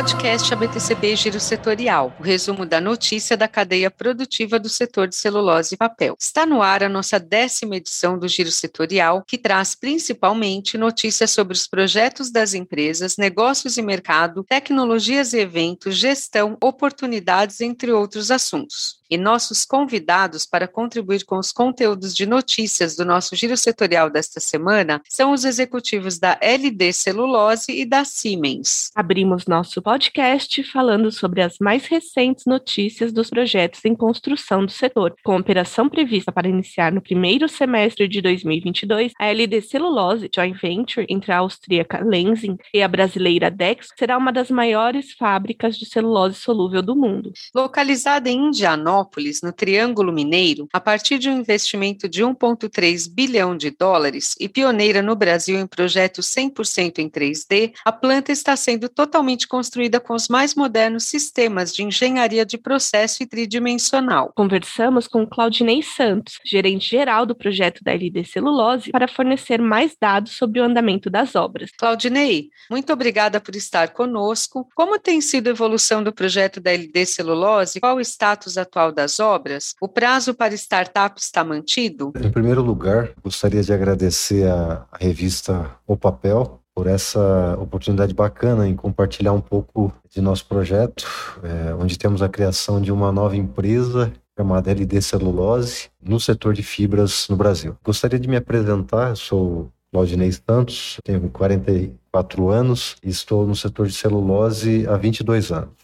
Podcast ABTCB Giro Setorial, o resumo da notícia da cadeia produtiva do setor de celulose e papel. Está no ar a nossa décima edição do Giro Setorial, que traz principalmente notícias sobre os projetos das empresas, negócios e mercado, tecnologias e eventos, gestão, oportunidades, entre outros assuntos e nossos convidados para contribuir com os conteúdos de notícias do nosso giro setorial desta semana são os executivos da LD Celulose e da Siemens. Abrimos nosso podcast falando sobre as mais recentes notícias dos projetos em construção do setor. Com operação prevista para iniciar no primeiro semestre de 2022, a LD Celulose Joint Venture entre a austríaca Lenzing e a brasileira Dex será uma das maiores fábricas de celulose solúvel do mundo. Localizada em Indianópolis, no Triângulo Mineiro, a partir de um investimento de 1,3 bilhão de dólares e pioneira no Brasil em projetos 100% em 3D, a planta está sendo totalmente construída com os mais modernos sistemas de engenharia de processo e tridimensional. Conversamos com Claudinei Santos, gerente-geral do projeto da LD Celulose, para fornecer mais dados sobre o andamento das obras. Claudinei, muito obrigada por estar conosco. Como tem sido a evolução do projeto da LD Celulose? Qual o status atual das obras? O prazo para startup está mantido? Em primeiro lugar, gostaria de agradecer a revista O Papel por essa oportunidade bacana em compartilhar um pouco de nosso projeto, é, onde temos a criação de uma nova empresa chamada LD Celulose no setor de fibras no Brasil. Gostaria de me apresentar, sou Claudinei Santos, tenho 44 anos e estou no setor de celulose há 22 anos.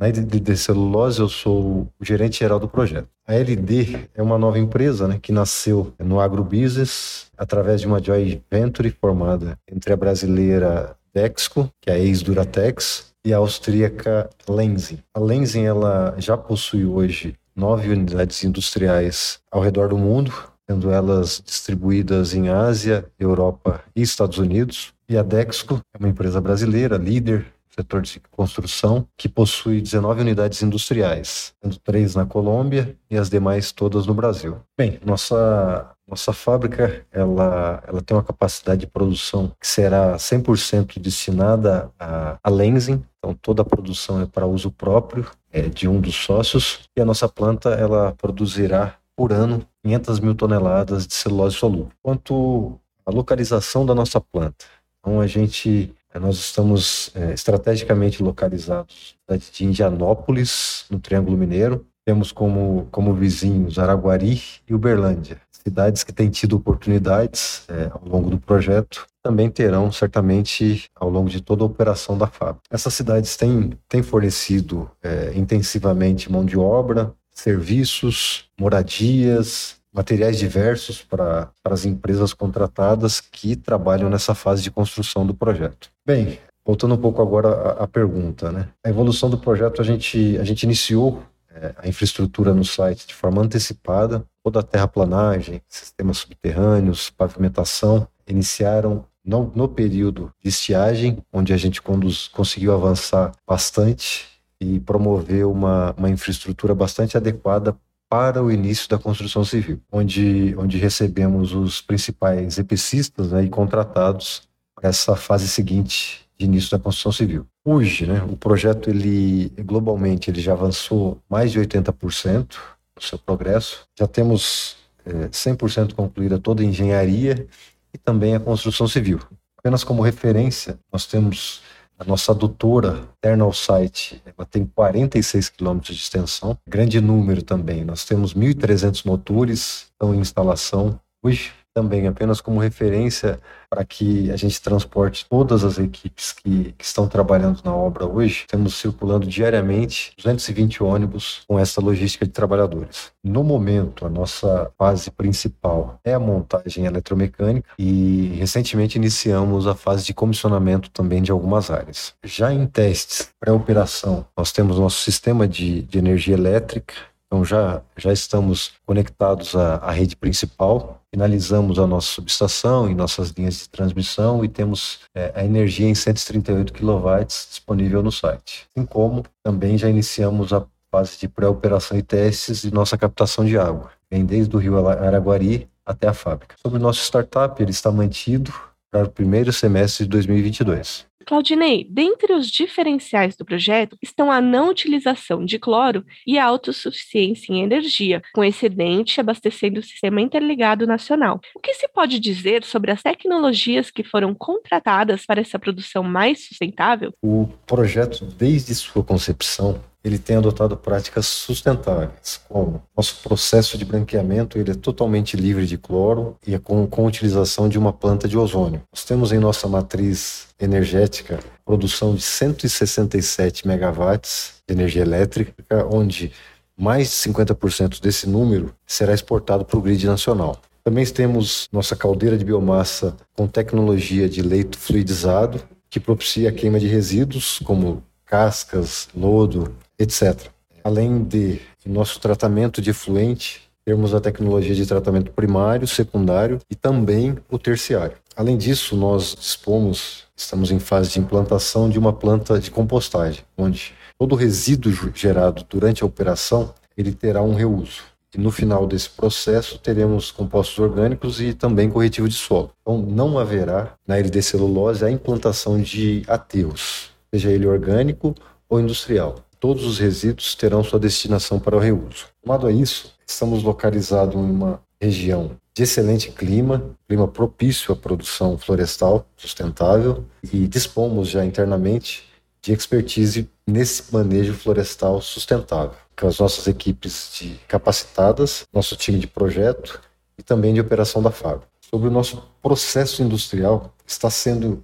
Na LD Celulose, eu sou o gerente geral do projeto. A LD é uma nova empresa né, que nasceu no agrobusiness através de uma joint venture formada entre a brasileira Dexco, que é a ex-Duratex, e a austríaca Lenzing. A Lenzing ela já possui hoje nove unidades industriais ao redor do mundo, sendo elas distribuídas em Ásia, Europa e Estados Unidos. E a Dexco é uma empresa brasileira, líder setor de construção, que possui 19 unidades industriais, sendo três na Colômbia e as demais todas no Brasil. Bem, nossa nossa fábrica ela, ela tem uma capacidade de produção que será 100% destinada a, a lensing, então toda a produção é para uso próprio é, de um dos sócios e a nossa planta ela produzirá por ano 500 mil toneladas de celulose solúvel. Quanto à localização da nossa planta, então a gente nós estamos é, estrategicamente localizados na cidade de Indianópolis, no Triângulo Mineiro. Temos como, como vizinhos Araguari e Uberlândia, cidades que têm tido oportunidades é, ao longo do projeto, também terão certamente ao longo de toda a operação da fábrica. Essas cidades têm, têm fornecido é, intensivamente mão de obra, serviços, moradias, materiais diversos para, as empresas contratadas que trabalham nessa fase de construção do projeto. Bem, voltando um pouco agora à, à pergunta, né? A evolução do projeto a gente a gente iniciou é, a infraestrutura no site de forma antecipada, toda a terraplanagem, sistemas subterrâneos, pavimentação iniciaram no, no período de estiagem, onde a gente conduz, conseguiu avançar bastante e promover uma, uma infraestrutura bastante adequada para o início da construção civil, onde, onde recebemos os principais EPCistas né, e contratados para essa fase seguinte de início da construção civil. Hoje, né, o projeto ele globalmente ele já avançou mais de 80% no seu progresso. Já temos é, 100% concluída toda a engenharia e também a construção civil. Apenas como referência, nós temos a nossa adutora Eternal Site, ela tem 46 quilômetros de extensão, grande número também. Nós temos 1.300 motores estão em instalação. Hoje também apenas como referência para que a gente transporte todas as equipes que, que, estão trabalhando na obra hoje. Temos circulando diariamente 220 ônibus com essa logística de trabalhadores. No momento, a nossa fase principal é a montagem eletromecânica e recentemente iniciamos a fase de comissionamento também de algumas áreas. Já em testes pré-operação, nós temos nosso sistema de, de energia elétrica então já, já estamos conectados à, à rede principal, finalizamos a nossa subestação e nossas linhas de transmissão e temos é, a energia em 138 kW disponível no site. Assim como também já iniciamos a fase de pré-operação e testes de nossa captação de água, vem desde o rio Araguari até a fábrica. Sobre o nosso startup, ele está mantido para o primeiro semestre de 2022. Claudinei, dentre os diferenciais do projeto estão a não utilização de cloro e a autossuficiência em energia, com excedente abastecendo o sistema interligado nacional. O que se pode dizer sobre as tecnologias que foram contratadas para essa produção mais sustentável? O projeto, desde sua concepção, ele tem adotado práticas sustentáveis, como nosso processo de branqueamento ele é totalmente livre de cloro e é com, com utilização de uma planta de ozônio. Nós temos em nossa matriz energética produção de 167 megawatts de energia elétrica, onde mais de 50% desse número será exportado para o grid nacional. Também temos nossa caldeira de biomassa com tecnologia de leito fluidizado, que propicia a queima de resíduos como cascas, lodo, etc. Além de nosso tratamento de efluente, termos a tecnologia de tratamento primário, secundário e também o terciário. Além disso, nós dispomos, estamos em fase de implantação de uma planta de compostagem, onde todo o resíduo gerado durante a operação ele terá um reuso. E no final desse processo teremos compostos orgânicos e também corretivo de solo. Então não haverá na RD celulose a implantação de aterros, seja ele orgânico ou industrial todos os resíduos terão sua destinação para o reuso. Somado a isso, estamos localizados em uma região de excelente clima, clima propício à produção florestal sustentável e dispomos já internamente de expertise nesse manejo florestal sustentável, com as nossas equipes de capacitadas, nosso time de projeto e também de operação da fábrica. Sobre o nosso processo industrial, está sendo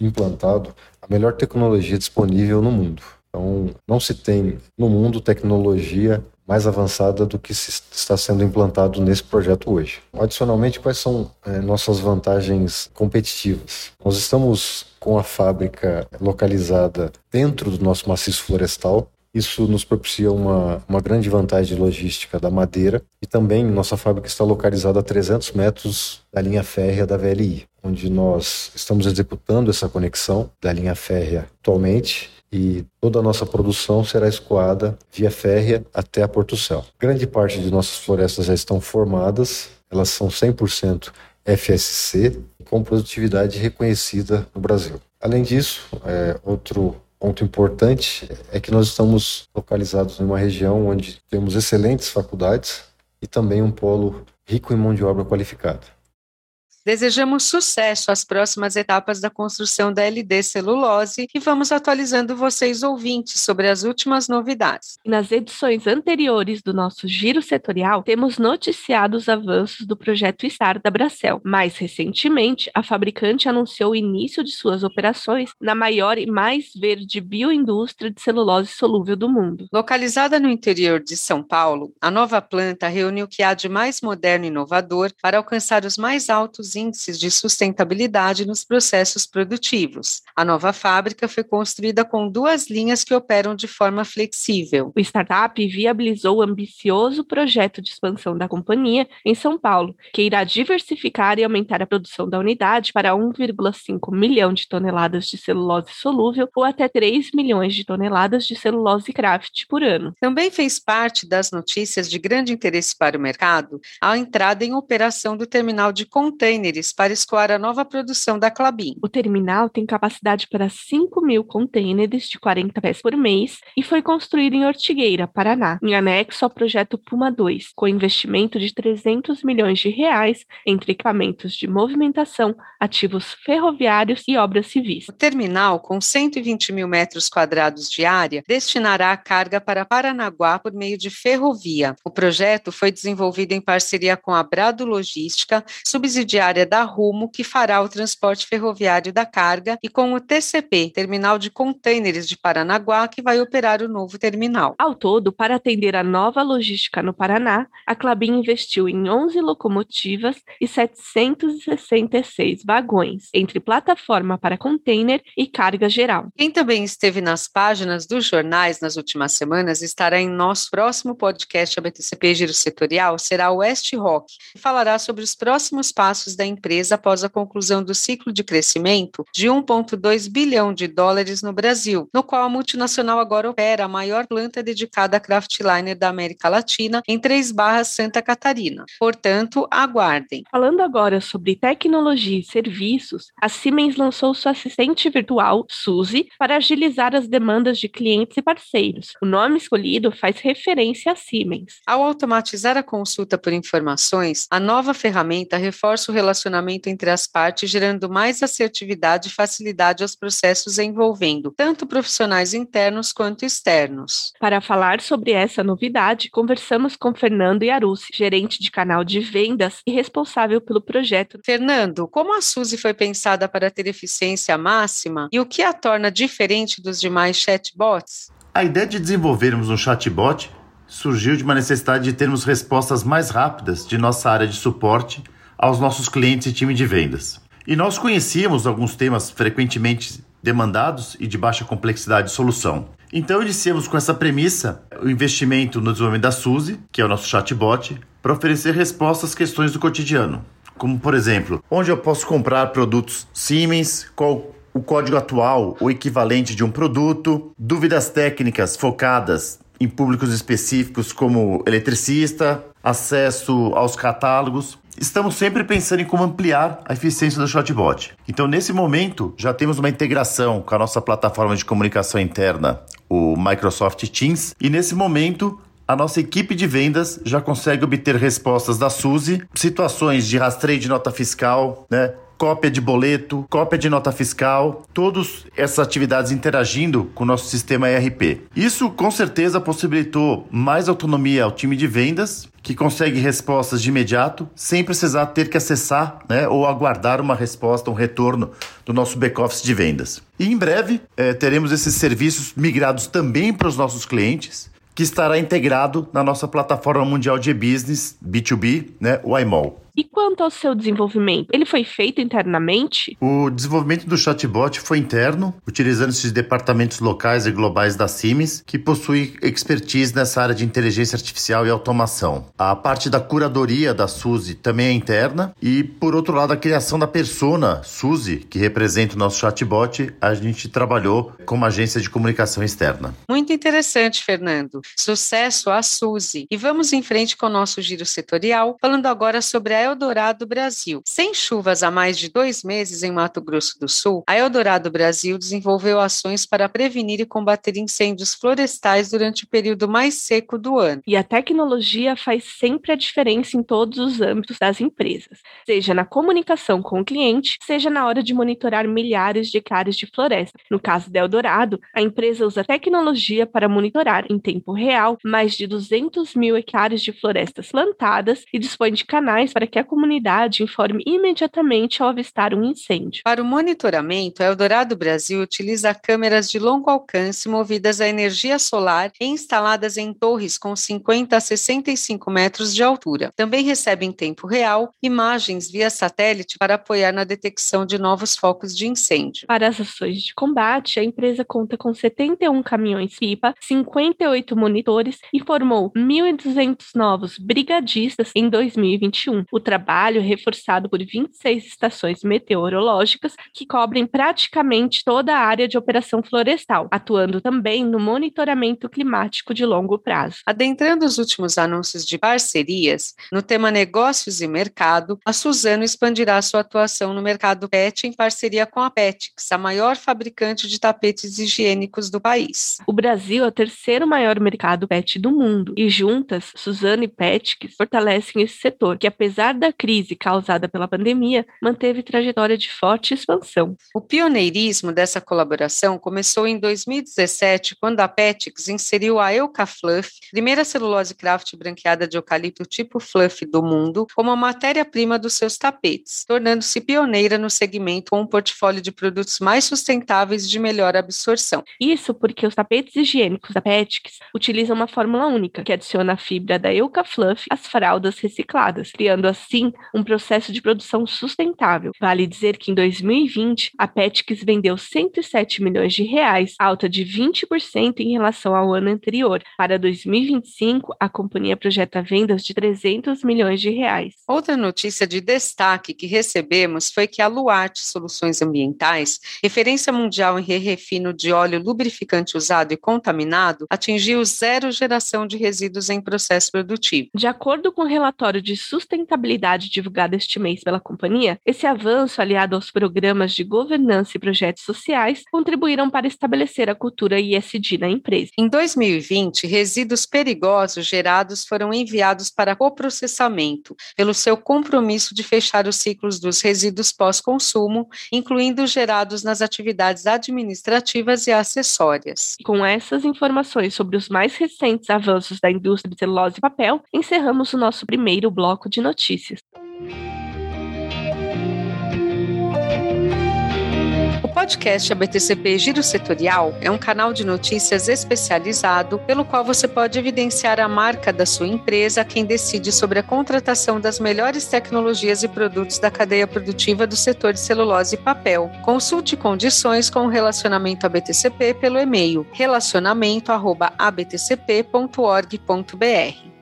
implantado a melhor tecnologia disponível no mundo. Então, não se tem no mundo tecnologia mais avançada do que está sendo implantado nesse projeto hoje. Adicionalmente, quais são é, nossas vantagens competitivas? Nós estamos com a fábrica localizada dentro do nosso maciço florestal. Isso nos propicia uma, uma grande vantagem logística da madeira e também nossa fábrica está localizada a 300 metros da linha férrea da VLI, onde nós estamos executando essa conexão da linha férrea atualmente e toda a nossa produção será escoada via férrea até a Porto Céu. Grande parte de nossas florestas já estão formadas, elas são 100% FSC, com produtividade reconhecida no Brasil. Além disso, é, outro ponto importante é que nós estamos localizados em uma região onde temos excelentes faculdades e também um polo rico em mão de obra qualificada. Desejamos sucesso às próximas etapas da construção da LD Celulose e vamos atualizando vocês ouvintes sobre as últimas novidades. Nas edições anteriores do nosso giro setorial, temos noticiado os avanços do projeto STAR da Bracel. Mais recentemente, a fabricante anunciou o início de suas operações na maior e mais verde bioindústria de celulose solúvel do mundo. Localizada no interior de São Paulo, a nova planta reúne o que há de mais moderno e inovador para alcançar os mais altos índices de sustentabilidade nos processos produtivos. A nova fábrica foi construída com duas linhas que operam de forma flexível. O startup viabilizou o ambicioso projeto de expansão da companhia em São Paulo, que irá diversificar e aumentar a produção da unidade para 1,5 milhão de toneladas de celulose solúvel ou até 3 milhões de toneladas de celulose craft por ano. Também fez parte das notícias de grande interesse para o mercado a entrada em operação do terminal de container containers para escoar a nova produção da Clabin. O terminal tem capacidade para 5 mil containers de 40 pés por mês e foi construído em Ortigueira, Paraná, em anexo ao projeto Puma 2, com investimento de 300 milhões de reais entre equipamentos de movimentação, ativos ferroviários e obras civis. O terminal, com 120 mil metros quadrados de área, destinará a carga para Paranaguá por meio de ferrovia. O projeto foi desenvolvido em parceria com a Brado Logística, subsidiária rodoviária da Rumo, que fará o transporte ferroviário da carga, e com o TCP, Terminal de Contêineres de Paranaguá, que vai operar o novo terminal. Ao todo, para atender a nova logística no Paraná, a Clabin investiu em 11 locomotivas e 766 vagões, entre plataforma para container e carga geral. Quem também esteve nas páginas dos jornais nas últimas semanas estará em nosso próximo podcast ABTCP Giro Setorial, será o West Rock, que falará sobre os próximos passos da da empresa após a conclusão do ciclo de crescimento de 1,2 bilhão de dólares no Brasil, no qual a multinacional agora opera a maior planta dedicada a craftliner da América Latina em Três Barras, Santa Catarina. Portanto, aguardem. Falando agora sobre tecnologia e serviços, a Siemens lançou sua assistente virtual, Suzy, para agilizar as demandas de clientes e parceiros. O nome escolhido faz referência a Siemens. Ao automatizar a consulta por informações, a nova ferramenta reforça o relacionamento entre as partes, gerando mais assertividade e facilidade aos processos envolvendo tanto profissionais internos quanto externos. Para falar sobre essa novidade, conversamos com Fernando Yarucci, gerente de canal de vendas e responsável pelo projeto. Fernando, como a Suzy foi pensada para ter eficiência máxima e o que a torna diferente dos demais chatbots? A ideia de desenvolvermos um chatbot surgiu de uma necessidade de termos respostas mais rápidas de nossa área de suporte aos nossos clientes e time de vendas. E nós conhecíamos alguns temas frequentemente demandados e de baixa complexidade de solução. Então iniciamos com essa premissa o investimento no desenvolvimento da Suzy, que é o nosso chatbot, para oferecer respostas às questões do cotidiano, como por exemplo, onde eu posso comprar produtos Siemens, qual o código atual, o equivalente de um produto, dúvidas técnicas focadas em públicos específicos como eletricista, acesso aos catálogos. Estamos sempre pensando em como ampliar a eficiência do chatbot. Então, nesse momento, já temos uma integração com a nossa plataforma de comunicação interna, o Microsoft Teams, e nesse momento a nossa equipe de vendas já consegue obter respostas da Suzy, situações de rastreio de nota fiscal, né? Cópia de boleto, cópia de nota fiscal, todas essas atividades interagindo com o nosso sistema ERP. Isso com certeza possibilitou mais autonomia ao time de vendas, que consegue respostas de imediato, sem precisar ter que acessar né, ou aguardar uma resposta, um retorno do nosso back-office de vendas. E em breve eh, teremos esses serviços migrados também para os nossos clientes, que estará integrado na nossa plataforma mundial de e-business B2B, né, o iMall. E quanto ao seu desenvolvimento, ele foi feito internamente? O desenvolvimento do chatbot foi interno, utilizando esses departamentos locais e globais da Siemens, que possui expertise nessa área de inteligência artificial e automação. A parte da curadoria da Suzy também é interna e, por outro lado, a criação da persona Suzy, que representa o nosso chatbot, a gente trabalhou com uma agência de comunicação externa. Muito interessante, Fernando. Sucesso à Suzy. E vamos em frente com o nosso giro setorial, falando agora sobre a Eldorado Brasil. Sem chuvas há mais de dois meses em Mato Grosso do Sul, a Eldorado Brasil desenvolveu ações para prevenir e combater incêndios florestais durante o período mais seco do ano. E a tecnologia faz sempre a diferença em todos os âmbitos das empresas, seja na comunicação com o cliente, seja na hora de monitorar milhares de hectares de floresta. No caso da Eldorado, a empresa usa tecnologia para monitorar em tempo real mais de 200 mil hectares de florestas plantadas e dispõe de canais para que a comunidade informe imediatamente ao avistar um incêndio. Para o monitoramento, a Eldorado Brasil utiliza câmeras de longo alcance movidas a energia solar e instaladas em torres com 50 a 65 metros de altura. Também recebe em tempo real imagens via satélite para apoiar na detecção de novos focos de incêndio. Para as ações de combate, a empresa conta com 71 caminhões-pipa, 58 monitores e formou 1.200 novos brigadistas em 2021. O trabalho reforçado por 26 estações meteorológicas que cobrem praticamente toda a área de operação florestal, atuando também no monitoramento climático de longo prazo. Adentrando os últimos anúncios de parcerias, no tema negócios e mercado, a Suzano expandirá sua atuação no mercado PET em parceria com a Petix, a maior fabricante de tapetes higiênicos do país. O Brasil é o terceiro maior mercado PET do mundo e juntas, Suzano e Petix fortalecem esse setor, que apesar da crise causada pela pandemia, manteve trajetória de forte expansão. O pioneirismo dessa colaboração começou em 2017, quando a Petix inseriu a Eucafluff, primeira celulose craft branqueada de eucalipto tipo fluff do mundo, como a matéria-prima dos seus tapetes, tornando-se pioneira no segmento com um portfólio de produtos mais sustentáveis de melhor absorção. Isso porque os tapetes higiênicos da Petix utilizam uma fórmula única, que adiciona a fibra da Eucafluff às fraldas recicladas, criando assim assim, um processo de produção sustentável. Vale dizer que em 2020, a Petix vendeu 107 milhões de reais, alta de 20% em relação ao ano anterior. Para 2025, a companhia projeta vendas de 300 milhões de reais. Outra notícia de destaque que recebemos foi que a Luarte Soluções Ambientais, referência mundial em re-refino de óleo lubrificante usado e contaminado, atingiu zero geração de resíduos em processo produtivo. De acordo com o relatório de sustentabilidade divulgado este mês pela companhia, esse avanço, aliado aos programas de governança e projetos sociais, contribuíram para estabelecer a cultura ISD na empresa. Em 2020, resíduos perigosos gerados foram enviados para coprocessamento, pelo seu compromisso de fechar os ciclos dos resíduos pós-consumo, incluindo os gerados nas atividades administrativas e acessórias. Com essas informações sobre os mais recentes avanços da indústria de celulose e papel, encerramos o nosso primeiro bloco de notícias. O podcast ABTCP Giro Setorial é um canal de notícias especializado pelo qual você pode evidenciar a marca da sua empresa a quem decide sobre a contratação das melhores tecnologias e produtos da cadeia produtiva do setor de celulose e papel. Consulte condições com o relacionamento ABTCP pelo e-mail relacionamento@abtcp.org.br.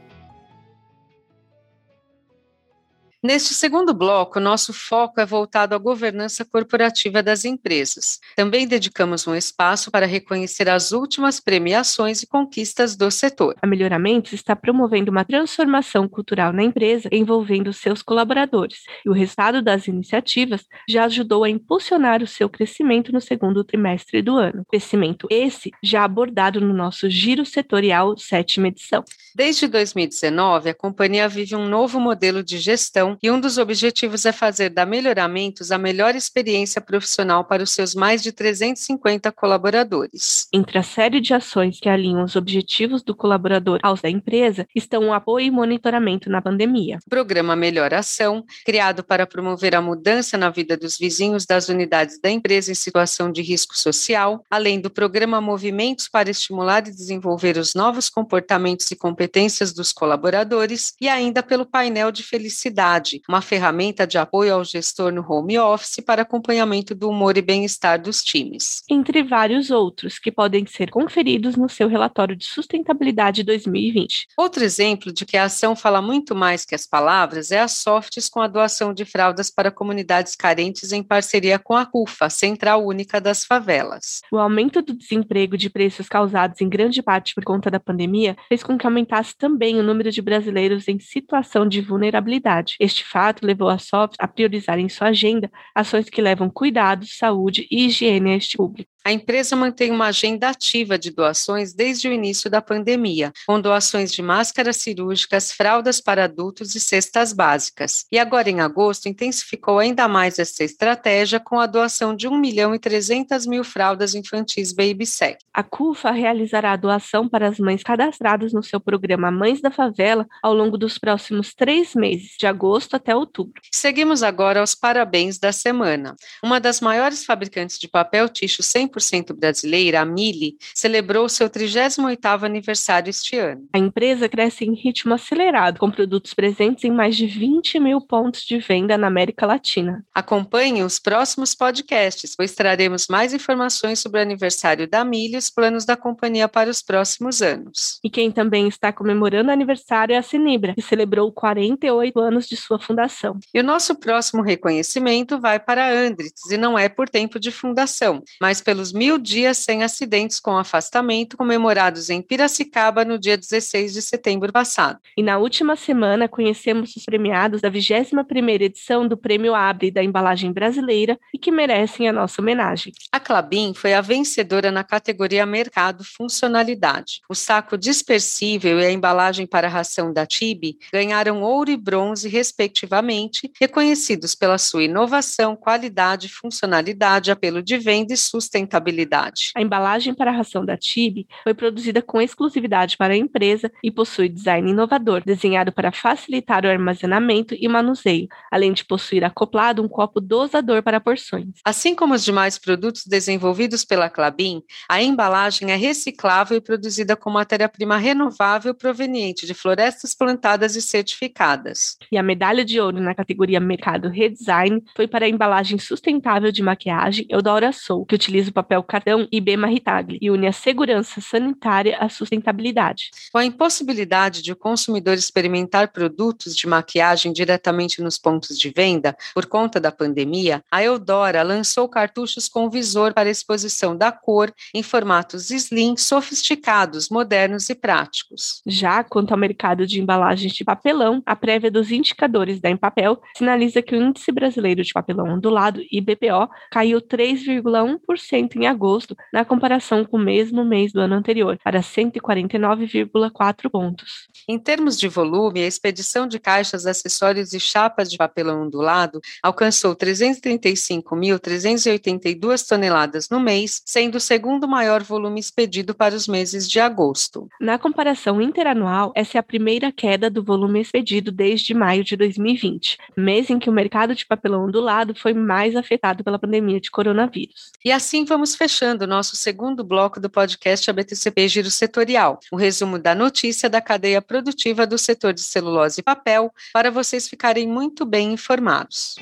Neste segundo bloco, nosso foco é voltado à governança corporativa das empresas. Também dedicamos um espaço para reconhecer as últimas premiações e conquistas do setor. A Melhoramentos está promovendo uma transformação cultural na empresa envolvendo seus colaboradores, e o resultado das iniciativas já ajudou a impulsionar o seu crescimento no segundo trimestre do ano. Crescimento esse já abordado no nosso Giro Setorial sétima edição. Desde 2019, a companhia vive um novo modelo de gestão e um dos objetivos é fazer da Melhoramentos a melhor experiência profissional para os seus mais de 350 colaboradores. Entre a série de ações que alinham os objetivos do colaborador aos da empresa estão o apoio e monitoramento na pandemia. O programa Melhor Ação, criado para promover a mudança na vida dos vizinhos das unidades da empresa em situação de risco social, além do programa Movimentos para estimular e desenvolver os novos comportamentos e competências dos colaboradores, e ainda pelo painel de felicidade uma ferramenta de apoio ao gestor no home office para acompanhamento do humor e bem-estar dos times. Entre vários outros que podem ser conferidos no seu relatório de sustentabilidade 2020. Outro exemplo de que a ação fala muito mais que as palavras é a Softs com a doação de fraldas para comunidades carentes em parceria com a CUFA, Central Única das Favelas. O aumento do desemprego de preços causados em grande parte por conta da pandemia fez com que aumentasse também o número de brasileiros em situação de vulnerabilidade. Este este fato levou a SOFT a priorizar em sua agenda ações que levam cuidado, saúde e higiene a este público. A empresa mantém uma agenda ativa de doações desde o início da pandemia, com doações de máscaras cirúrgicas, fraldas para adultos e cestas básicas. E agora, em agosto, intensificou ainda mais essa estratégia com a doação de 1 milhão e 300 mil fraldas infantis BabySec. A CUFA realizará a doação para as mães cadastradas no seu programa Mães da Favela ao longo dos próximos três meses, de agosto até outubro. Seguimos agora aos parabéns da semana. Uma das maiores fabricantes de papel ticho 100 100% brasileira, a Mili, celebrou seu 38º aniversário este ano. A empresa cresce em ritmo acelerado, com produtos presentes em mais de 20 mil pontos de venda na América Latina. Acompanhe os próximos podcasts, pois traremos mais informações sobre o aniversário da Mili e os planos da companhia para os próximos anos. E quem também está comemorando o aniversário é a Sinibra, que celebrou 48 anos de sua fundação. E o nosso próximo reconhecimento vai para a Andritz, e não é por tempo de fundação, mas pelo pelos mil dias sem acidentes com afastamento comemorados em Piracicaba no dia 16 de setembro passado. E na última semana conhecemos os premiados da 21ª edição do Prêmio Abre da Embalagem Brasileira e que merecem a nossa homenagem. A Clabin foi a vencedora na categoria Mercado Funcionalidade. O saco dispersível e a embalagem para a ração da Tibi ganharam ouro e bronze, respectivamente, reconhecidos pela sua inovação, qualidade, funcionalidade, apelo de venda e sustentabilidade sustentabilidade. A embalagem para a ração da Tibi foi produzida com exclusividade para a empresa e possui design inovador, desenhado para facilitar o armazenamento e manuseio, além de possuir acoplado um copo dosador para porções. Assim como os demais produtos desenvolvidos pela Clabin, a embalagem é reciclável e produzida com matéria-prima renovável proveniente de florestas plantadas e certificadas. E a medalha de ouro na categoria Mercado Redesign foi para a embalagem sustentável de maquiagem Eudora Soul, que utiliza o papel cartão IB Maritagli e une a segurança sanitária à sustentabilidade. Com a impossibilidade de o consumidor experimentar produtos de maquiagem diretamente nos pontos de venda por conta da pandemia, a Eudora lançou cartuchos com visor para exposição da cor em formatos slim, sofisticados, modernos e práticos. Já quanto ao mercado de embalagens de papelão, a prévia dos indicadores da Empapel sinaliza que o índice brasileiro de papelão ondulado, IBPO, caiu 3,1% em agosto, na comparação com o mesmo mês do ano anterior, para 149,4 pontos. Em termos de volume, a expedição de caixas, acessórios e chapas de papelão ondulado alcançou 335.382 toneladas no mês, sendo o segundo maior volume expedido para os meses de agosto. Na comparação interanual, essa é a primeira queda do volume expedido desde maio de 2020, mês em que o mercado de papelão ondulado foi mais afetado pela pandemia de coronavírus. E assim vamos fechando o nosso segundo bloco do podcast ABTCP Giro Setorial, um resumo da notícia da cadeia produtiva do setor de celulose e papel, para vocês ficarem muito bem informados.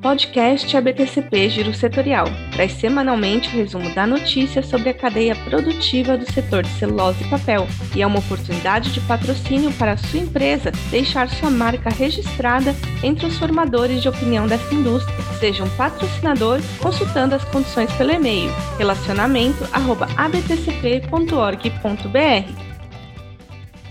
Podcast ABTCP Giro Setorial. Traz semanalmente o resumo da notícia sobre a cadeia produtiva do setor de celulose e papel e é uma oportunidade de patrocínio para a sua empresa deixar sua marca registrada entre os formadores de opinião dessa indústria. Seja um patrocinador consultando as condições pelo e-mail relacionamento@abtcp.org.br.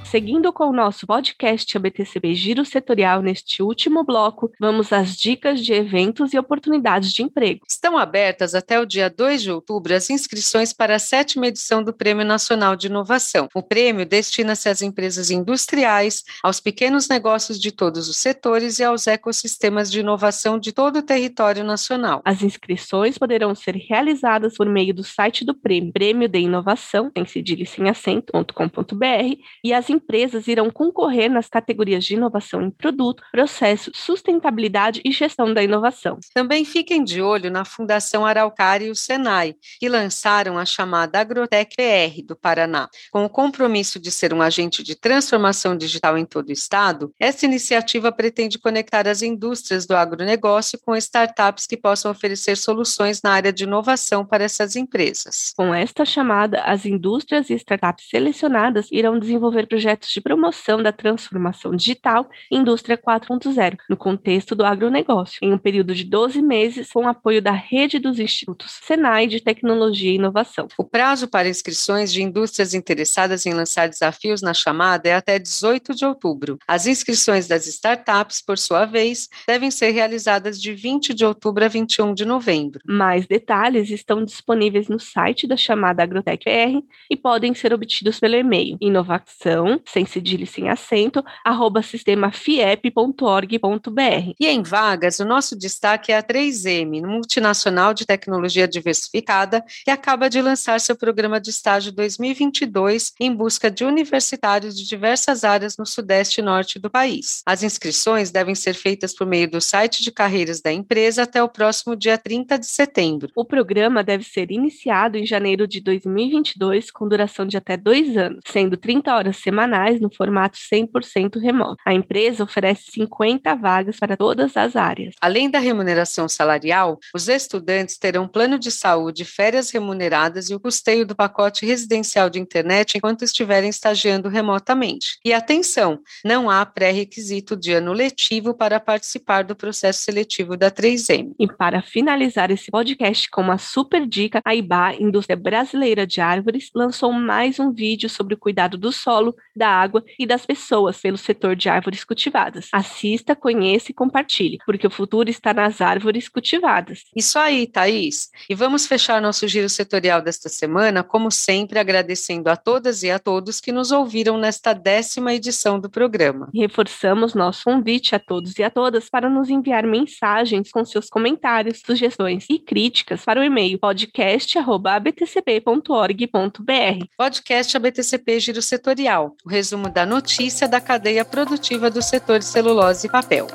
Seguindo com o nosso podcast ABTCB Giro Setorial neste último bloco, vamos às dicas de eventos e oportunidades de emprego. Estão abertas até o dia 2 de outubro as inscrições para a sétima edição do Prêmio Nacional de Inovação. O prêmio destina-se às empresas industriais, aos pequenos negócios de todos os setores e aos ecossistemas de inovação de todo o território nacional. As inscrições poderão ser realizadas por meio do site do prêmio, prêmio de inovação, em cedilha sem acento.com.br, e as empresas irão concorrer nas categorias de inovação em produto, processo, sustentabilidade e gestão da inovação. Também fiquem de olho na Fundação Araucária e o Senai, que lançaram a chamada Agrotec PR do Paraná. Com o compromisso de ser um agente de transformação digital em todo o estado, essa iniciativa pretende conectar as indústrias do agronegócio com startups que possam oferecer soluções na área de inovação para essas empresas. Com esta chamada, as indústrias e startups selecionadas irão desenvolver projetos projetos de promoção da transformação digital Indústria 4.0, no contexto do agronegócio, em um período de 12 meses, com apoio da rede dos institutos Senai de Tecnologia e Inovação. O prazo para inscrições de indústrias interessadas em lançar desafios na chamada é até 18 de outubro. As inscrições das startups, por sua vez, devem ser realizadas de 20 de outubro a 21 de novembro. Mais detalhes estão disponíveis no site da chamada Agrotec PR e podem ser obtidos pelo e-mail inovação sem cedilha e sem acento, arroba sistemafiep.org.br. E em vagas, o nosso destaque é a 3M, multinacional de tecnologia diversificada, que acaba de lançar seu programa de estágio 2022 em busca de universitários de diversas áreas no sudeste e norte do país. As inscrições devem ser feitas por meio do site de carreiras da empresa até o próximo dia 30 de setembro. O programa deve ser iniciado em janeiro de 2022, com duração de até dois anos, sendo 30 horas semanais semanais no formato 100% remoto. A empresa oferece 50 vagas para todas as áreas. Além da remuneração salarial, os estudantes terão plano de saúde, férias remuneradas e o custeio do pacote residencial de internet enquanto estiverem estagiando remotamente. E atenção, não há pré-requisito de ano letivo para participar do processo seletivo da 3M. E para finalizar esse podcast com uma super dica, a IBA, Indústria Brasileira de Árvores, lançou mais um vídeo sobre o cuidado do solo da água e das pessoas pelo setor de árvores cultivadas. Assista, conheça e compartilhe, porque o futuro está nas árvores cultivadas. Isso aí, Thaís. E vamos fechar nosso giro setorial desta semana, como sempre, agradecendo a todas e a todos que nos ouviram nesta décima edição do programa. reforçamos nosso convite a todos e a todas para nos enviar mensagens com seus comentários, sugestões e críticas para o e-mail podcast.abtcp.org.br. Podcast ABTCP Giro Setorial, o resumo da notícia da cadeia produtiva do setor de celulose e papel.